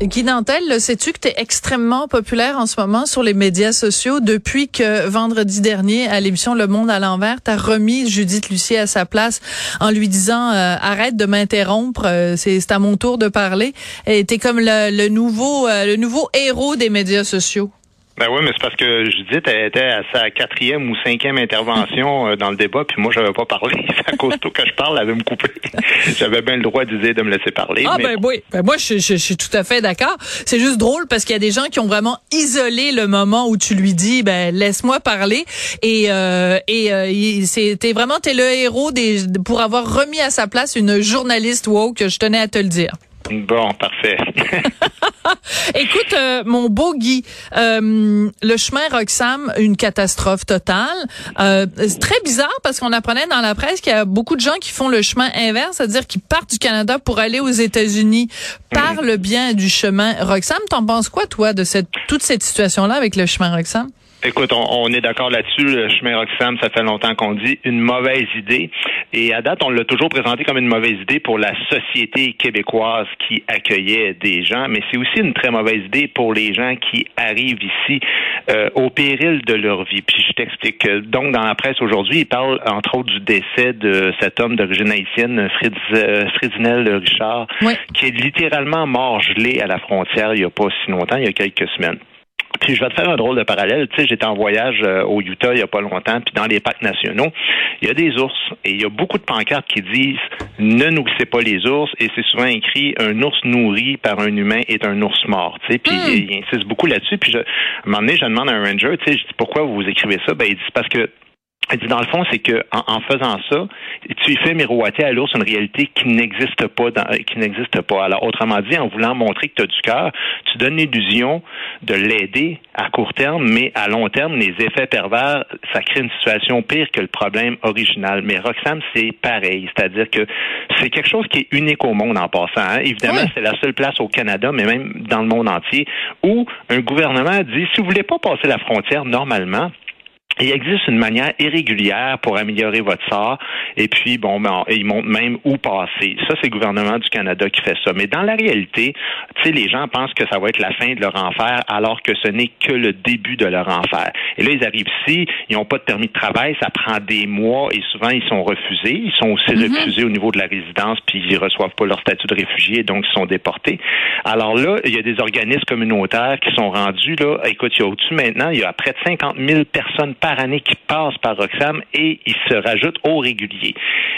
Guy Nantel, sais-tu que tu es extrêmement populaire en ce moment sur les médias sociaux depuis que vendredi dernier, à l'émission Le Monde à l'envers, tu remis Judith Lucier à sa place en lui disant euh, arrête de m'interrompre, euh, c'est à mon tour de parler. Et t'es comme le, le nouveau euh, le nouveau héros des médias sociaux. Ben oui mais c'est parce que Judith elle était à sa quatrième ou cinquième intervention euh, dans le débat puis moi j'avais pas parlé. C'est à cause de que je parle elle veut me couper. J'avais bien le droit dire de me laisser parler. Ah mais ben oui, ben moi je, je- je suis tout à fait d'accord. C'est juste drôle parce qu'il y a des gens qui ont vraiment isolé le moment où tu lui dis ben laisse-moi parler et euh, et euh, t'es vraiment t'es le héros des pour avoir remis à sa place une journaliste woke. Je tenais à te le dire. Bon parfait. Écoute, euh, mon beau Guy, euh, le chemin Roxham, une catastrophe totale. Euh, c'est très bizarre parce qu'on apprenait dans la presse qu'il y a beaucoup de gens qui font le chemin inverse, c'est-à-dire qui partent du Canada pour aller aux États-Unis par le bien du chemin Roxham. T'en penses quoi, toi, de cette toute cette situation-là avec le chemin Roxham? Écoute, on, on est d'accord là-dessus. Le chemin Roxham, ça fait longtemps qu'on dit une mauvaise idée. Et à date, on l'a toujours présenté comme une mauvaise idée pour la société québécoise qui accueillait des gens, mais c'est aussi une très mauvaise idée pour les gens qui arrivent ici euh, au péril de leur vie. Puis je t'explique. Donc, dans la presse aujourd'hui, il parle entre autres du décès de cet homme d'origine haïtienne, Fritz, euh, Fridinel Richard, Oui. qui est littéralement mort gelé à la frontière il n'y a pas si longtemps, il y a quelques semaines. Puis je vais te faire un drôle de parallèle. Tu sais, j'étais en voyage euh, au Utah il y a pas longtemps, puis dans les parcs nationaux, il y a des ours et il y a beaucoup de pancartes qui disent ne nourrissez pas les ours et c'est souvent écrit un ours nourri par un humain est un ours mort. Tu sais, puis Hmm. il, il insiste beaucoup là-dessus. Puis je, à un moment donné, je demande à un ranger, tu sais, je dis pourquoi vous écrivez ça? Ben il dit parce que dit dans le fond, c'est que en, en faisant ça, tu fais miroiter à l'ours une réalité qui n'existe pas, dans, qui n'existe pas. Alors, autrement dit, en voulant montrer que tu as du cœur, tu donnes l'illusion de l'aider à court terme, mais à long terme, les effets pervers, ça crée une situation pire que le problème original. Mais Roxham, c'est pareil, c'est-à-dire que c'est quelque chose qui est unique au monde en passant. hein. Évidemment, c'est la seule place au Canada, mais même dans le monde entier, où un gouvernement dit si vous voulez pas passer la frontière normalement, il existe une manière irrégulière pour améliorer votre sort. Et puis, bon, ben, ils montrent même où passer. Ça, c'est le gouvernement du Canada qui fait ça. Mais dans la réalité, tu sais, les gens pensent que ça va être la fin de leur enfer, alors que ce n'est que le début de leur enfer. Et là, ils arrivent ici, ils n'ont pas de permis de travail, ça prend des mois et souvent, ils sont refusés. Ils sont aussi refusés au niveau de la résidence, puis ils reçoivent pas leur statut de réfugié, donc ils sont déportés. Alors là, il y a des organismes communautaires qui sont rendus, là, écoute, il y a au-dessus maintenant, il y a près de 50 000 personnes par année qui passent par Roxham et ils se rajoutent au régulier.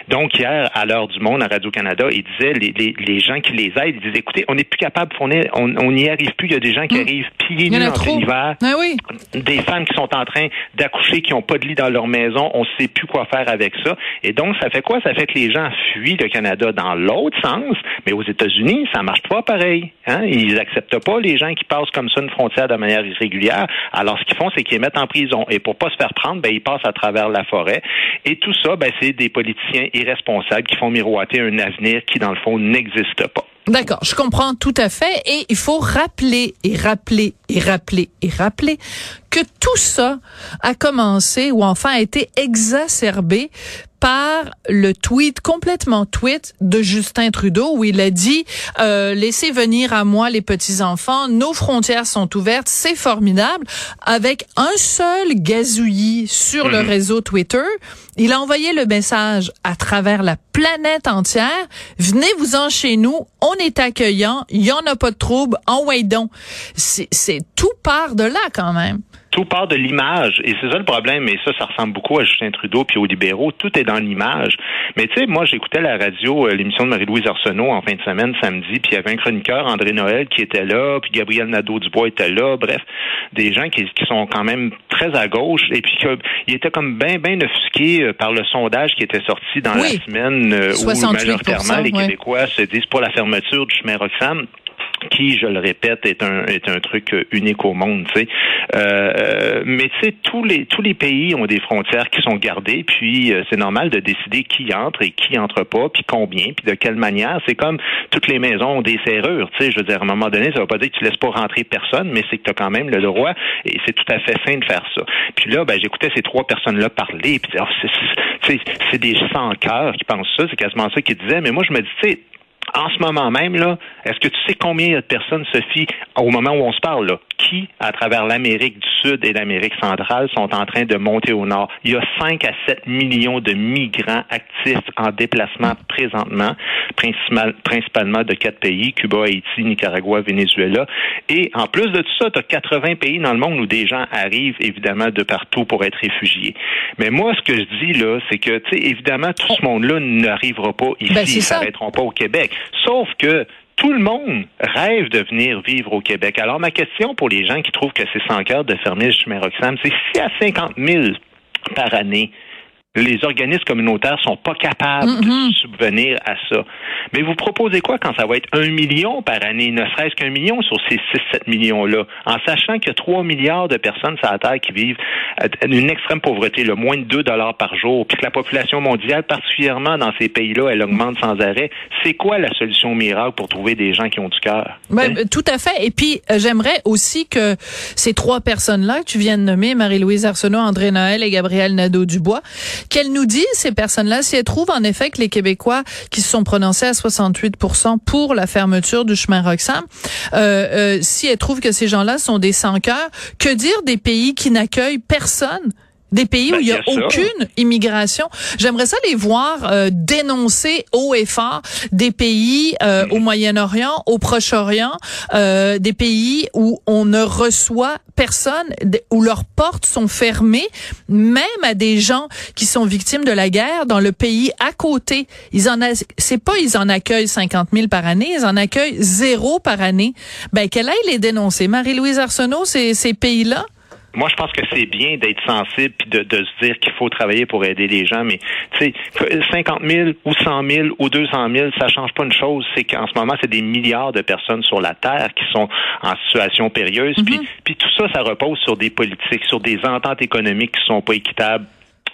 Donc, hier, à l'heure du monde, à Radio-Canada, ils disaient, les, les, les gens qui les aident, ils disaient, écoutez, on n'est plus capable, on est- on n'y arrive plus. Il y a des gens qui arrivent pieds Il nus en trop. hiver Ah oui. des femmes qui sont en train d'accoucher, qui n'ont pas de lit dans leur maison, on ne sait plus quoi faire avec ça. Et donc, ça fait quoi? Ça fait que les gens fuient le Canada dans l'autre sens, mais aux États-Unis, ça marche pas pareil. Hein? Ils acceptent pas les gens qui passent comme ça une frontière de manière irrégulière. Alors, ce qu'ils font, c'est qu'ils les mettent en prison. Et pour pas se faire prendre, ben, ils passent à travers la forêt. Et tout ça, ben, c'est des politiciens irresponsables qui font miroiter un avenir qui, dans le fond, n'existe pas. D'accord, je comprends tout à fait. Et il faut rappeler et rappeler et rappeler et rappeler que tout ça a commencé ou enfin a été exacerbé par le tweet complètement tweet de Justin Trudeau où il a dit euh, laissez venir à moi les petits enfants nos frontières sont ouvertes c'est formidable. Avec un seul gazouillis sur le réseau Twitter il a envoyé le message à travers la planète entière. Venez vous en chez nous on est accueillant il y en a pas de trouble en donc. C'est c'est tout part de là quand même tout part de l'image. Et c'est ça le problème. Et ça, ça ressemble beaucoup à Justin Trudeau puis aux libéraux. Tout est dans l'image. Mais tu sais, moi, j'écoutais la radio, euh, l'émission de Marie-Louise Arsenault en fin de semaine, samedi, puis il y avait un chroniqueur, André Noël, qui était là, puis Gabriel Nadeau-Dubois était là. Bref, des gens qui, qui sont quand même très à gauche. Et puis, il était comme bien, bien offusqué euh, par le sondage qui était sorti dans la semaine euh, où majoritairement les Québécois se disent pour la fermeture du chemin Roxham qui, je le répète, est un est un truc unique au monde, tu sais. Euh, mais tu sais, tous les tous les pays ont des frontières qui sont gardées, puis euh, c'est normal de décider qui entre et qui entre pas, puis combien, puis de quelle manière. C'est comme toutes les maisons ont des serrures, tu sais. Je veux dire, à un moment donné, ça va pas dire que tu laisses pas rentrer personne, mais c'est que tu as quand même le droit, et c'est tout à fait sain de faire ça. Puis là, ben j'écoutais ces trois personnes-là parler, puis oh, c'est des sans cœur qui pensent ça, c'est quasiment ça qu'ils disaient. Mais moi, je me dis, tu sais en ce moment même, là, est-ce que tu sais combien il y a de personnes, Sophie, au moment où on se parle, là, qui, à travers l'Amérique du Sud et l'Amérique centrale, sont en train de monter au nord? Il y a 5 à 7 millions de migrants actifs en déplacement présentement, principalement de quatre pays, Cuba, Haïti, Nicaragua, Venezuela. Et en plus de tout ça, tu as 80 pays dans le monde où des gens arrivent, évidemment, de partout pour être réfugiés. Mais moi, ce que je dis, là, c'est que, tu sais, évidemment, tout ce monde-là n'arrivera pas ici, ben, ils ne s'arrêteront pas au Québec. Sauf que tout le monde rêve de venir vivre au Québec. Alors, ma question pour les gens qui trouvent que c'est sans cœur de fermer le chemin c'est si à 50 000 par année, les organismes communautaires sont pas capables de Mm-hmm. subvenir à ça. Mais vous proposez quoi quand ça va être un million par année, ne serait-ce qu'un million sur ces 6-7 millions-là, en sachant qu'il y a 3 milliards de personnes sur la Terre qui vivent une extrême pauvreté, le moins de 2 dollars par jour, puis que la population mondiale, particulièrement dans ces pays-là, elle augmente sans arrêt. C'est quoi la solution miracle pour trouver des gens qui ont du cœur? Ben, tout à fait. Et puis, euh, j'aimerais aussi que ces trois personnes-là que tu viens de nommer, Marie-Louise Arsenault, André Noël et Gabriel Nadeau-Dubois, qu'elles nous disent, ces personnes-là, si elles trouvent en effet que les Québécois qui se sont prononcés à 68% pour la fermeture du chemin Roxham, euh, euh, si elles trouvent que ces gens-là sont des sans-cœurs, que dire des pays qui n'accueillent personne? Des pays où il y a aucune immigration. J'aimerais ça les voir euh, dénoncer haut et fort des pays euh, au Moyen-Orient, au Proche-Orient, euh, des pays où on ne reçoit personne, où leurs portes sont fermées, même à des gens qui sont victimes de la guerre dans le pays à côté. Ils en c'est pas ils en accueillent 50 000 par année, ils en accueillent zéro par année. Ben qu'elle aille les dénoncer? Marie-Louise Arsenault, ces, ces pays-là? Moi, je pense que c'est bien d'être sensible puis de, de, se dire qu'il faut travailler pour aider les gens, mais tu sais, 50 000 ou 100 000 ou 200 000, ça change pas une chose. C'est qu'en ce moment, c'est des milliards de personnes sur la Terre qui sont en situation périlleuse. Mm-hmm. Puis, puis tout ça, ça repose sur des politiques, sur des ententes économiques qui sont pas équitables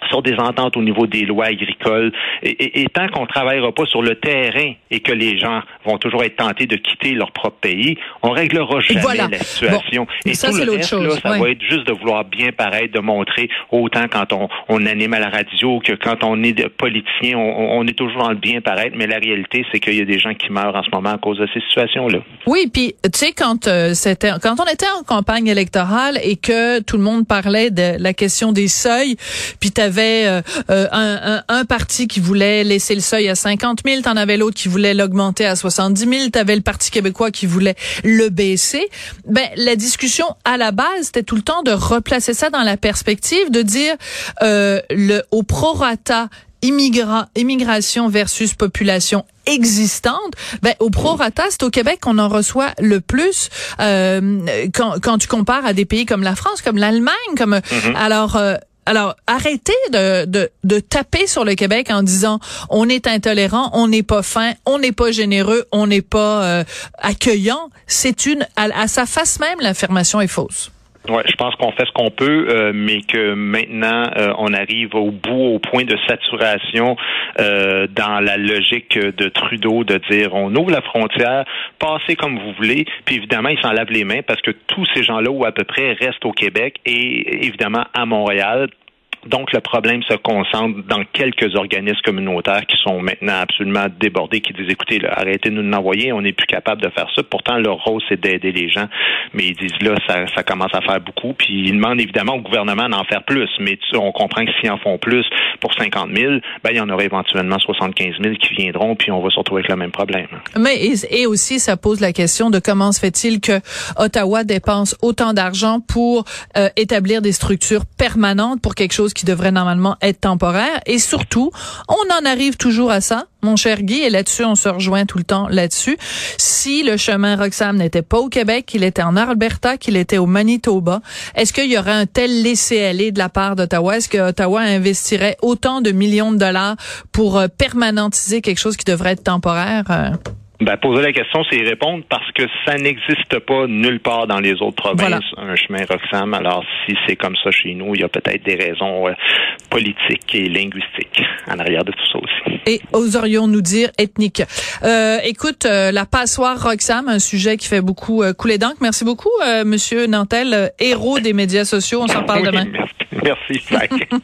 sur des ententes au niveau des lois agricoles. Et, et, et tant qu'on ne travaillera pas sur le terrain et que les gens vont toujours être tentés de quitter leur propre pays, on réglera jamais voilà. la situation. Bon, et ça, tout le reste, chose. là, ça va être juste de vouloir bien paraître, de montrer autant quand on, on anime à la radio que quand on est de politicien, on, on, est toujours dans le bien paraître. Mais la réalité, c'est qu'il y a des gens qui meurent en ce moment à cause de ces situations-là. Oui, puis tu sais quand euh, c'était quand on était en campagne électorale et que tout le monde parlait de la question des seuils, puis tu avais euh, un, un, un, parti qui voulait laisser le seuil à 50 000, t'en avais l'autre qui voulait l'augmenter à 70 000, t'avais le Parti québécois qui voulait le baisser. Ben la discussion à la base c'était tout le temps de replacer ça dans la perspective de dire euh, le au prorata immigra immigration versus population existante, ben au prorata, c'est au Québec qu'on en reçoit le plus euh, quand, quand tu compares à des pays comme la France, comme l'Allemagne, comme Mm. Mm-hmm. alors euh, alors, arrêtez de, de, de, taper sur le Québec en disant on est intolérant, on n'est pas fin, on n'est pas généreux, on n'est pas euh, accueillant. C'est une à, à, sa face même l'affirmation est fausse. Ouais, je pense qu'on fait ce qu'on peut, euh, mais que maintenant euh, on arrive au bout, au point de saturation euh, dans la logique de Trudeau de dire on ouvre la frontière, passez comme vous voulez, puis évidemment il s'en lave les mains parce que tous ces gens-là ou à peu près restent au Québec et évidemment à Montréal Donc, le problème se concentre dans quelques organismes communautaires qui sont maintenant absolument débordés, qui disent, écoutez, là, arrêtez de nous l'envoyer, on n'est plus capable de faire ça. Pourtant, leur rôle, c'est d'aider les gens. Mais ils disent, là, ça, ça commence à faire beaucoup. Puis, ils demandent évidemment au gouvernement d'en faire plus. Mais tu, on comprend que s'ils en font plus pour 50 000, ben, il y en aurait éventuellement 75 000 qui viendront, puis on va se retrouver avec le même problème. Mais, et aussi, ça pose la question de comment se fait-il que Ottawa dépense autant d'argent pour euh, établir des structures permanentes pour quelque chose qui devrait normalement être temporaire. Et surtout, on en arrive toujours à ça, mon cher Guy, et là-dessus, on se rejoint tout le temps là-dessus. Si le chemin Roxham n'était pas au Québec, qu'il était en Alberta, qu'il était au Manitoba, est-ce qu'il y aurait un tel laisser-aller de la part d'Ottawa? Est-ce que Ottawa investirait autant de millions de dollars pour euh, permanentiser quelque chose qui devrait être temporaire? Euh? Ben, poser la question, c'est y répondre parce que ça n'existe pas nulle part dans les autres provinces, Voilà. un chemin Roxham. Alors, si c'est comme ça chez nous, il y a peut-être des raisons euh, politiques et linguistiques en arrière de tout ça aussi. et oserions-nous dire ethnique? Euh, écoute, euh, la passoire Roxham, un sujet qui fait beaucoup euh, couler d'encre. Merci beaucoup, euh, Monsieur Nantel, héros des médias sociaux. On s'en parle Oui, demain. Merci. Merci.